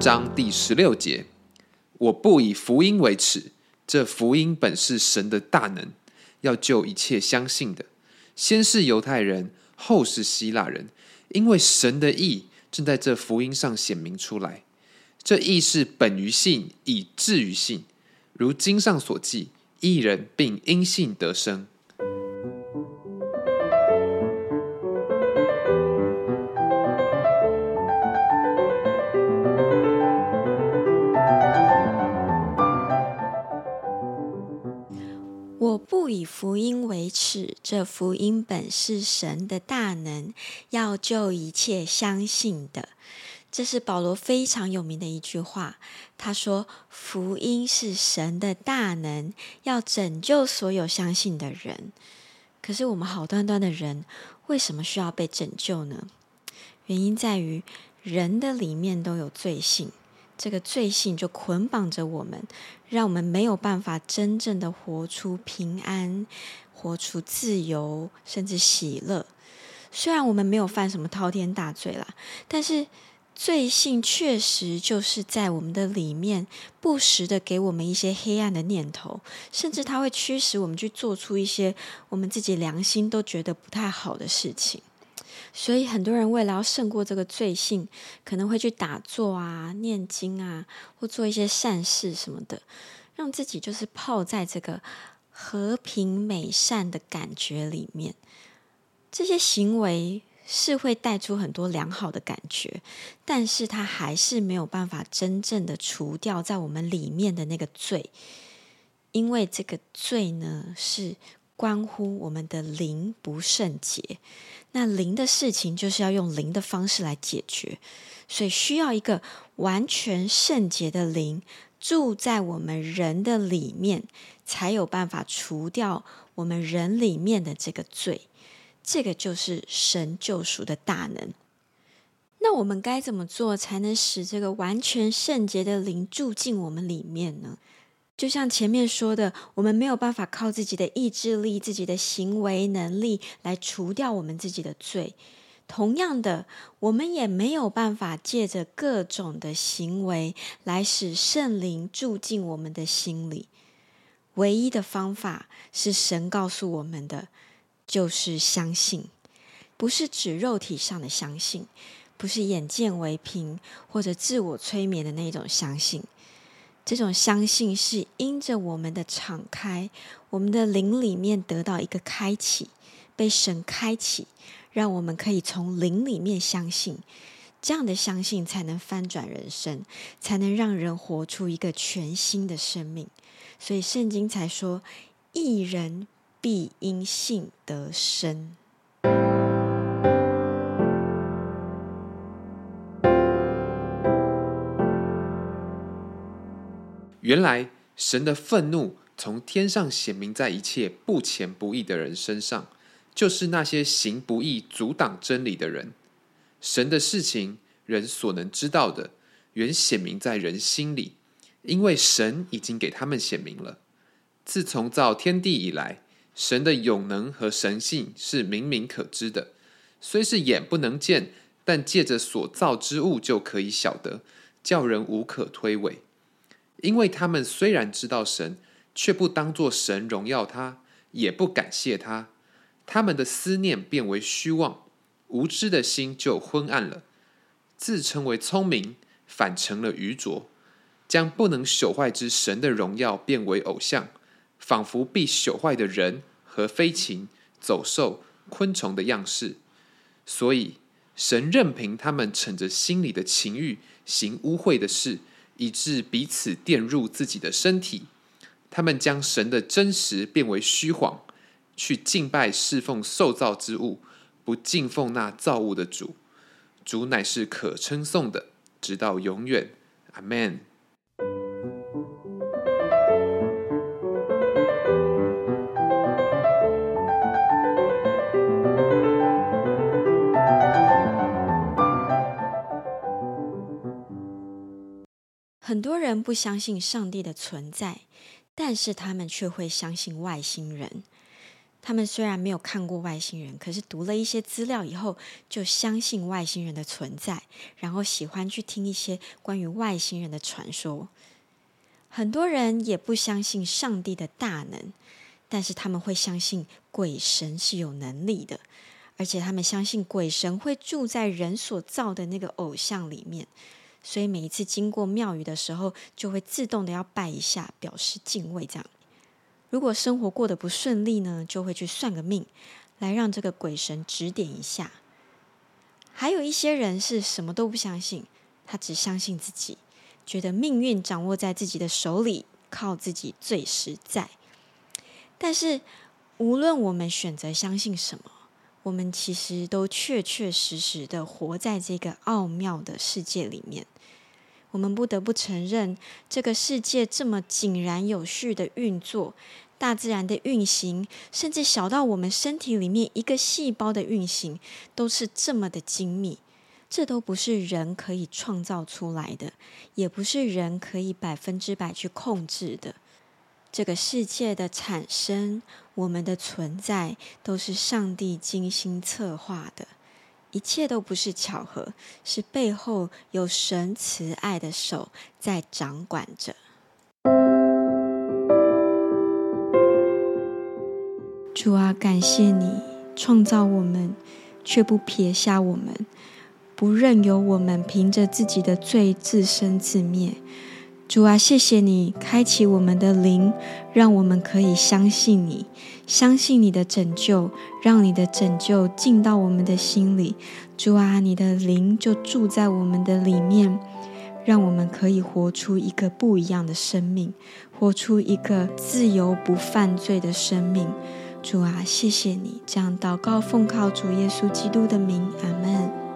章第十六节：我不以福音为耻，这福音本是神的大能，要救一切相信的，先是犹太人，后是希腊人，因为神的意正在这福音上显明出来。这意是本于信，以至于信，如经上所记：一人并因信得生。我不以福音为耻，这福音本是神的大能，要救一切相信的。这是保罗非常有名的一句话。他说：“福音是神的大能，要拯救所有相信的人。”可是我们好端端的人，为什么需要被拯救呢？原因在于人的里面都有罪性。这个罪性就捆绑着我们，让我们没有办法真正的活出平安，活出自由，甚至喜乐。虽然我们没有犯什么滔天大罪啦，但是罪性确实就是在我们的里面，不时的给我们一些黑暗的念头，甚至它会驱使我们去做出一些我们自己良心都觉得不太好的事情。所以很多人为了要胜过这个罪性，可能会去打坐啊、念经啊，或做一些善事什么的，让自己就是泡在这个和平美善的感觉里面。这些行为是会带出很多良好的感觉，但是它还是没有办法真正的除掉在我们里面的那个罪，因为这个罪呢是。关乎我们的灵不圣洁，那灵的事情就是要用灵的方式来解决，所以需要一个完全圣洁的灵住在我们人的里面，才有办法除掉我们人里面的这个罪。这个就是神救赎的大能。那我们该怎么做才能使这个完全圣洁的灵住进我们里面呢？就像前面说的，我们没有办法靠自己的意志力、自己的行为能力来除掉我们自己的罪。同样的，我们也没有办法借着各种的行为来使圣灵住进我们的心里。唯一的方法是神告诉我们的，就是相信，不是指肉体上的相信，不是眼见为凭或者自我催眠的那种相信。这种相信是因着我们的敞开，我们的灵里面得到一个开启，被神开启，让我们可以从灵里面相信，这样的相信才能翻转人生，才能让人活出一个全新的生命。所以圣经才说：“一人必因信得生。”原来神的愤怒从天上显明在一切不虔不义的人身上，就是那些行不义、阻挡真理的人。神的事情，人所能知道的，原显明在人心里，因为神已经给他们显明了。自从造天地以来，神的永能和神性是明明可知的，虽是眼不能见，但借着所造之物就可以晓得，叫人无可推诿。因为他们虽然知道神，却不当作神荣耀他，也不感谢他，他们的思念变为虚妄，无知的心就昏暗了。自称为聪明，反成了愚拙，将不能朽坏之神的荣耀变为偶像，仿佛必朽坏的人和飞禽、走兽、昆虫的样式。所以神任凭他们逞着心里的情欲，行污秽的事。以致彼此玷入自己的身体，他们将神的真实变为虚谎，去敬拜侍奉受造之物，不敬奉那造物的主。主乃是可称颂的，直到永远。阿门。很多人不相信上帝的存在，但是他们却会相信外星人。他们虽然没有看过外星人，可是读了一些资料以后，就相信外星人的存在，然后喜欢去听一些关于外星人的传说。很多人也不相信上帝的大能，但是他们会相信鬼神是有能力的，而且他们相信鬼神会住在人所造的那个偶像里面，所以每一次经过庙宇的时候，就会自动的要拜一下，表示敬畏。这样，如果生活过得不顺利呢，就会去算个命，来让这个鬼神指点一下。还有一些人是什么都不相信，他只相信自己。觉得命运掌握在自己的手里，靠自己最实在。但是，无论我们选择相信什么，我们其实都确确实实的活在这个奥妙的世界里面。我们不得不承认，这个世界这么井然有序的运作，大自然的运行，甚至小到我们身体里面一个细胞的运行，都是这么的精密。这都不是人可以创造出来的，也不是人可以百分之百去控制的。这个世界的产生，我们的存在，都是上帝精心策划的，一切都不是巧合，是背后有神慈爱的手在掌管着。主啊，感谢你创造我们，却不撇下我们。不任由我们凭着自己的罪自生自灭，主啊，谢谢你开启我们的灵，让我们可以相信你，相信你的拯救，让你的拯救进到我们的心里。主啊，你的灵就住在我们的里面，让我们可以活出一个不一样的生命，活出一个自由不犯罪的生命。主啊，谢谢你这样祷告，奉靠主耶稣基督的名，阿门。